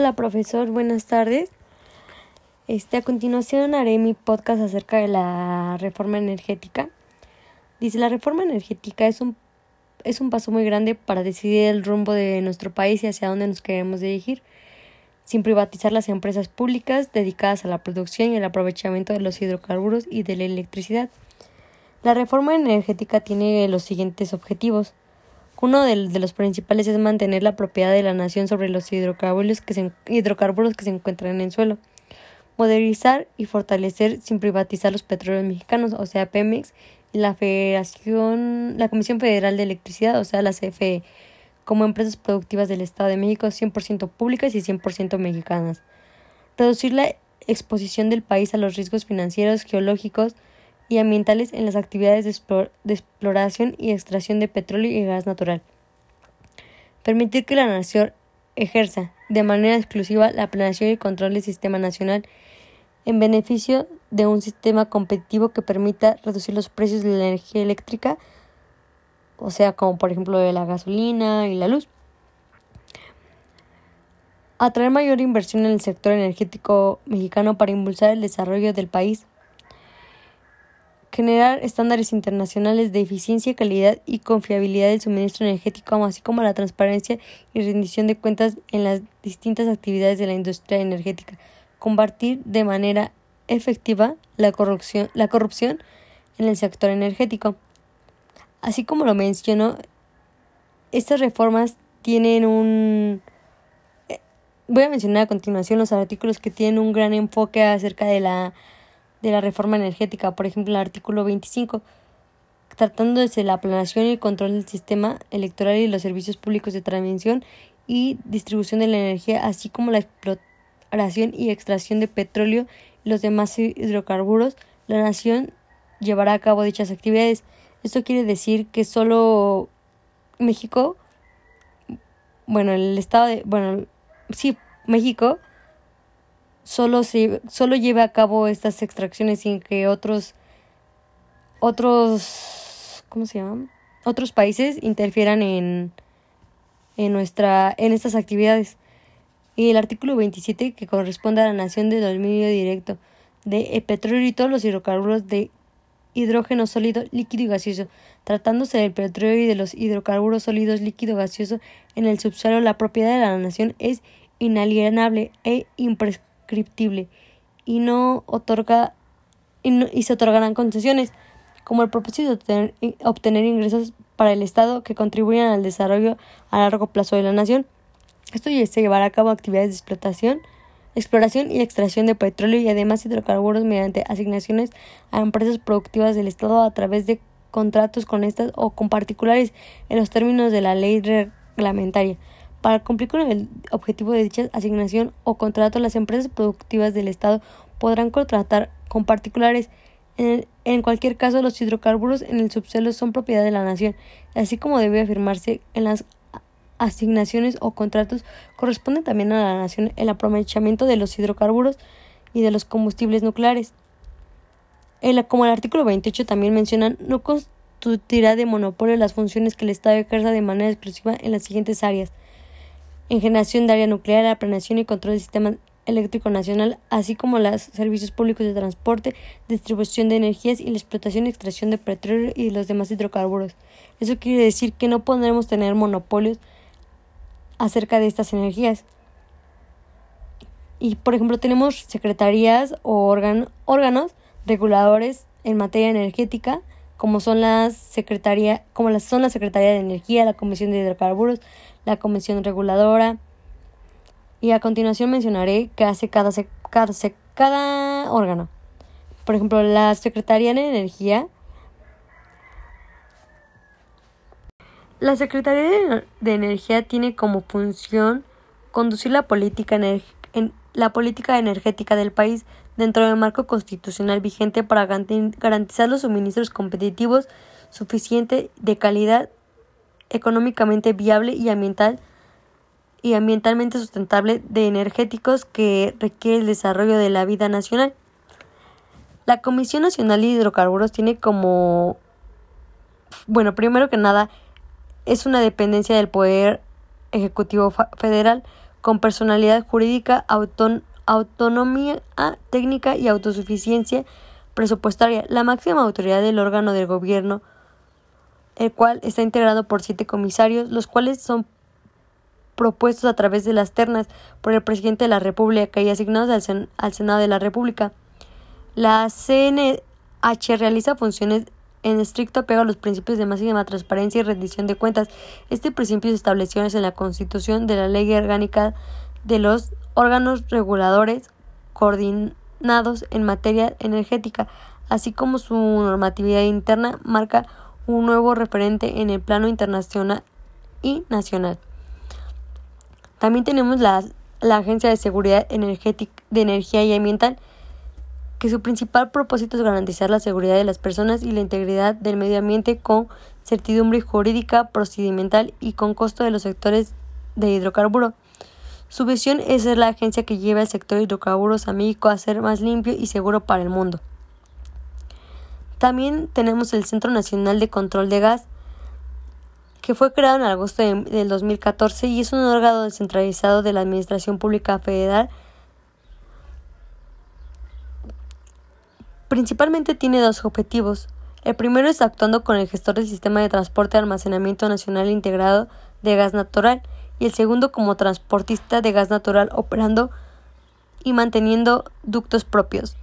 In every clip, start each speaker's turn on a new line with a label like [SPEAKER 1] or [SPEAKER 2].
[SPEAKER 1] Hola profesor, buenas tardes. Este, a continuación haré mi podcast acerca de la reforma energética. Dice, la reforma energética es un, es un paso muy grande para decidir el rumbo de nuestro país y hacia dónde nos queremos dirigir, sin privatizar las empresas públicas dedicadas a la producción y el aprovechamiento de los hidrocarburos y de la electricidad. La reforma energética tiene los siguientes objetivos. Uno de, los principales es mantener la propiedad de la nación sobre los hidrocarburos que se, hidrocarburos que se encuentran en el suelo. Modernizar y fortalecer sin privatizar los petróleos mexicanos, o sea, Pemex, y la Federación, la Comisión Federal de Electricidad, o sea, la CFE, como empresas productivas del Estado de México 100% públicas y 100% mexicanas. Reducir la exposición del país a los riesgos financieros, geológicos, y ambientales en las actividades de, exploración y extracción de petróleo y gas natural. Permitir que la nación ejerza de manera exclusiva la planeación y control del sistema nacional en beneficio de un sistema competitivo que permita reducir los precios de la energía eléctrica, o sea, como por ejemplo de la gasolina y la luz. Atraer mayor inversión en el sector energético mexicano para impulsar el desarrollo del país generar estándares internacionales de eficiencia, calidad y confiabilidad del suministro energético, así como la transparencia y rendición de cuentas en las distintas actividades de la industria energética, combatir de manera efectiva la corrupción, la corrupción en el sector energético. Así como lo menciono, estas reformas tienen un... Eh, voy a mencionar a continuación los artículos que tienen un gran enfoque acerca de la de la reforma energética, por ejemplo, el artículo 25, tratándose de la planeación y el control del sistema electoral y los servicios públicos de transmisión y distribución de la energía, así como la exploración y extracción de petróleo y los demás hidrocarburos, la nación llevará a cabo dichas actividades. Esto quiere decir que solo México, bueno, el estado de, bueno, sí, México solo, se, solo lleve a cabo estas extracciones sin que otros, otros, ¿cómo se llaman? Otros países interfieran en, en, nuestra, en estas actividades. Y el artículo 27 que corresponde a la nación de dominio directo de petróleo y todos los hidrocarburos de hidrógeno sólido, líquido y gaseoso. Tratándose del petróleo y de los hidrocarburos sólidos, líquido gaseoso en el subsuelo, la propiedad de la nación es inalienable e imprescriptible y no otorga y, se otorgarán concesiones como el propósito de obtener, ingresos para el Estado que contribuyan al desarrollo a largo plazo de la nación. Esto se llevará a cabo actividades de explotación, exploración y extracción de petróleo y además hidrocarburos mediante asignaciones a empresas productivas del Estado a través de contratos con estas o con particulares en los términos de la ley reglamentaria. Para cumplir con el objetivo de dicha asignación o contrato, las empresas productivas del Estado podrán contratar con particulares. En, cualquier caso, los hidrocarburos en el subsuelo son propiedad de la nación, así como debe afirmarse en las asignaciones o contratos, corresponde también a la nación el aprovechamiento de los hidrocarburos y de los combustibles nucleares. El, como el artículo 28 también menciona, no constituirá de monopolio las funciones que el Estado ejerza de manera exclusiva en las siguientes áreas en generación de área nuclear, la planeación y control del sistema eléctrico nacional, así como los servicios públicos de transporte, distribución de energías y la explotación y extracción de petróleo y los demás hidrocarburos. Eso quiere decir que no podremos tener monopolios acerca de estas energías. Y, por ejemplo, tenemos secretarías o órganos reguladores en materia energética, como son las secretaría, como son la Secretaría de Energía, la Comisión de Hidrocarburos, la Comisión Reguladora. Y a continuación mencionaré qué hace cada, cada, cada órgano. Por ejemplo, la Secretaría de Energía. La Secretaría de Energía tiene como función conducir la política, en la política energética del país dentro del marco constitucional vigente para garantizar los suministros competitivos suficientes de calidad económicamente viable y ambiental y ambientalmente sustentable de energéticos que requiere el desarrollo de la vida nacional. La Comisión Nacional de Hidrocarburos tiene como bueno, primero que nada es una dependencia del poder ejecutivo federal con personalidad jurídica, autonomía técnica y autosuficiencia presupuestaria. La máxima autoridad del órgano del gobierno, el cual está integrado por siete comisarios, los cuales son propuestos a través de las ternas por el presidente de la República y asignados al, al Senado de la República. La CNH realiza funciones en estricto apego a los principios de máxima transparencia y rendición de cuentas. Este principio se estableció en la Constitución de la Ley Orgánica de los órganos reguladores coordinados en materia energética, así como su normatividad interna marca un nuevo referente en el plano internacional y nacional. También tenemos la, la Agencia de Seguridad Energética, de Energía y Ambiental, que su principal propósito es garantizar la seguridad de las personas y la integridad del medio ambiente con certidumbre jurídica, procedimental y con costo de los sectores de hidrocarburo. Su visión es ser la agencia que lleva el sector hidrocarburos a México a ser más limpio y seguro para el mundo. También tenemos el Centro Nacional de Control de Gas, que fue creado en agosto del 2014 y es un órgano descentralizado de la Administración Pública Federal. Principalmente tiene dos objetivos. El primero es actuando con el gestor del Sistema de Transporte y Almacenamiento Nacional Integrado de Gas Natural y el segundo como transportista de gas natural operando y manteniendo ductos propios.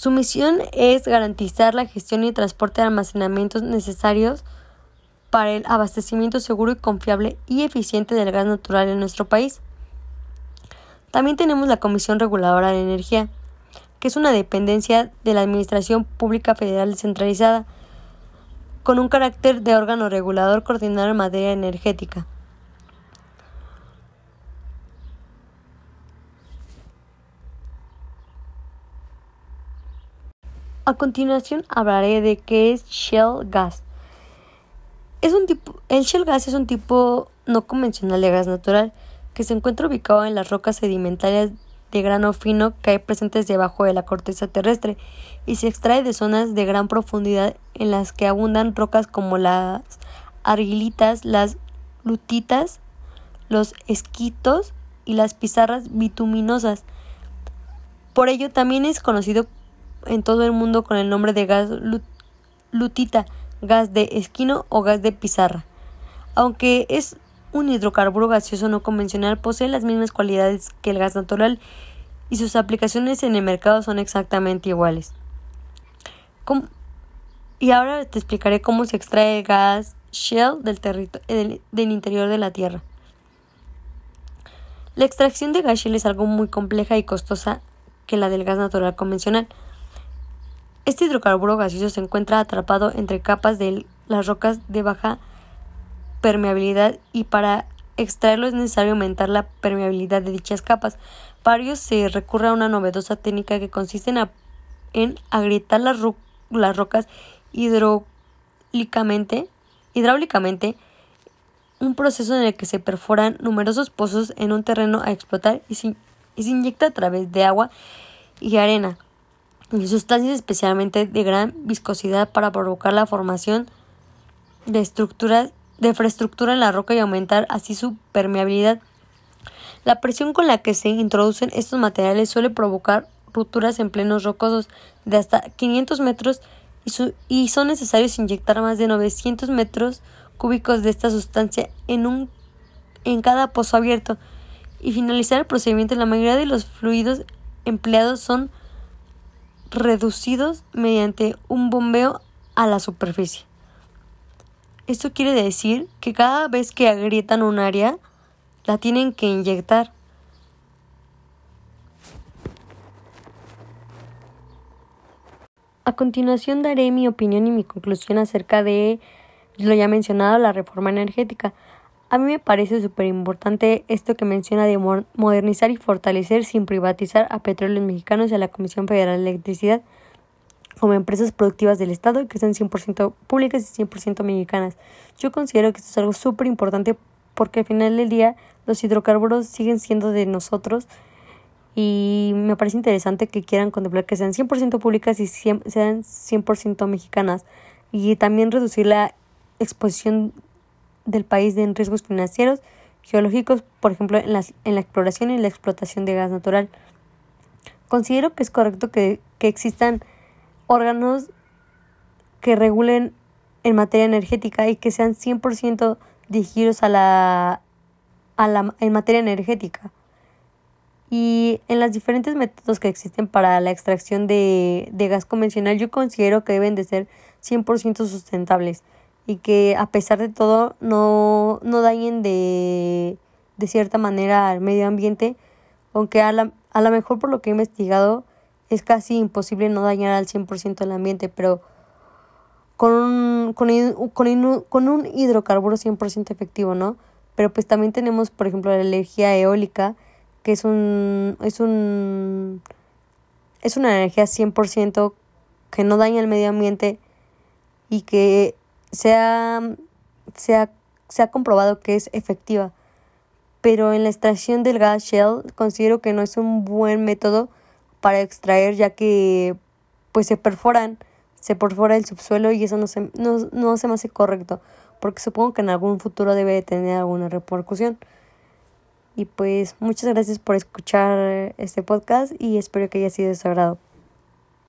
[SPEAKER 1] Su misión es garantizar la gestión y transporte de almacenamientos necesarios para el abastecimiento seguro y confiable y eficiente del gas natural en nuestro país. También tenemos la Comisión Reguladora de Energía, que es una dependencia de la Administración Pública Federal descentralizada, con un carácter de órgano regulador coordinado en materia energética. A continuación hablaré de qué es Shell Gas. Es un tipo, el shale gas es un tipo no convencional de gas natural que se encuentra ubicado en las rocas sedimentarias de grano fino que hay presentes debajo de la corteza terrestre y se extrae de zonas de gran profundidad en las que abundan rocas como las argilitas, las lutitas, los esquitos y las pizarras bituminosas. Por ello también es conocido en todo el mundo con el nombre de gas lutita gas de esquino o gas de pizarra. Aunque es un hidrocarburo gaseoso no convencional, posee las mismas cualidades que el gas natural y sus aplicaciones en el mercado son exactamente iguales. Y ahora te explicaré cómo se extrae el gas Shell del, del, del interior de la Tierra. La extracción de gas Shell es algo muy compleja y costosa que la del gas natural convencional. Este hidrocarburo gaseoso se encuentra atrapado entre capas de las rocas de baja permeabilidad y para extraerlo es necesario aumentar la permeabilidad de dichas capas. Para ello se recurre a una novedosa técnica que consiste en, agrietar las, rocas hidráulicamente, hidráulicamente, un proceso en el que se perforan numerosos pozos en un terreno a explotar y se inyecta a través de agua y arena sustancias especialmente de gran viscosidad para provocar la formación de estructuras de infraestructura en la roca y aumentar así su permeabilidad. La presión con la que se introducen estos materiales suele provocar rupturas en plenos rocosos de hasta 500 metros y, y son necesarios inyectar más de 900 metros cúbicos de esta sustancia en, un, en cada pozo abierto y finalizar el procedimiento. La mayoría de los fluidos empleados son reducidos mediante un bombeo a la superficie. Esto quiere decir que cada vez que agrietan un área, la tienen que inyectar. A continuación daré mi opinión y mi conclusión acerca de lo ya mencionado, la reforma energética. A mí me parece súper importante esto que menciona de modernizar y fortalecer sin privatizar a Petróleos Mexicanos y a la Comisión Federal de Electricidad como empresas productivas del Estado que sean 100% públicas y 100% mexicanas. Yo considero que esto es algo súper importante porque al final del día los hidrocarburos siguen siendo de nosotros y me parece interesante que quieran contemplar que sean 100% públicas y sean 100% mexicanas y también reducir la exposición del país en riesgos financieros geológicos, por ejemplo, en, las, en la exploración y la explotación de gas natural. Considero que es correcto que, que existan órganos que regulen en materia energética y que sean 100% dirigidos a la, a la, en materia energética. Y en los diferentes métodos que existen para la extracción de, de gas convencional, yo considero que deben de ser 100% sustentables y que a pesar de todo no, no dañen de, de cierta manera al medio ambiente, aunque a la, a lo mejor por lo que he investigado es casi imposible no dañar al 100% el ambiente, pero con un, con, con, con un hidrocarburo 100% efectivo, ¿no? Pero pues también tenemos, por ejemplo, la energía eólica, que es un es un es una energía 100% que no daña el medio ambiente y que se ha, se ha, se ha comprobado que es efectiva. Pero en la extracción del gas shell considero que no es un buen método para extraer ya que pues se perforan, se perfora el subsuelo y eso no se, no, no se me hace correcto porque supongo que en algún futuro debe tener alguna repercusión. Y pues muchas gracias por escuchar este podcast y espero que haya sido de su agrado.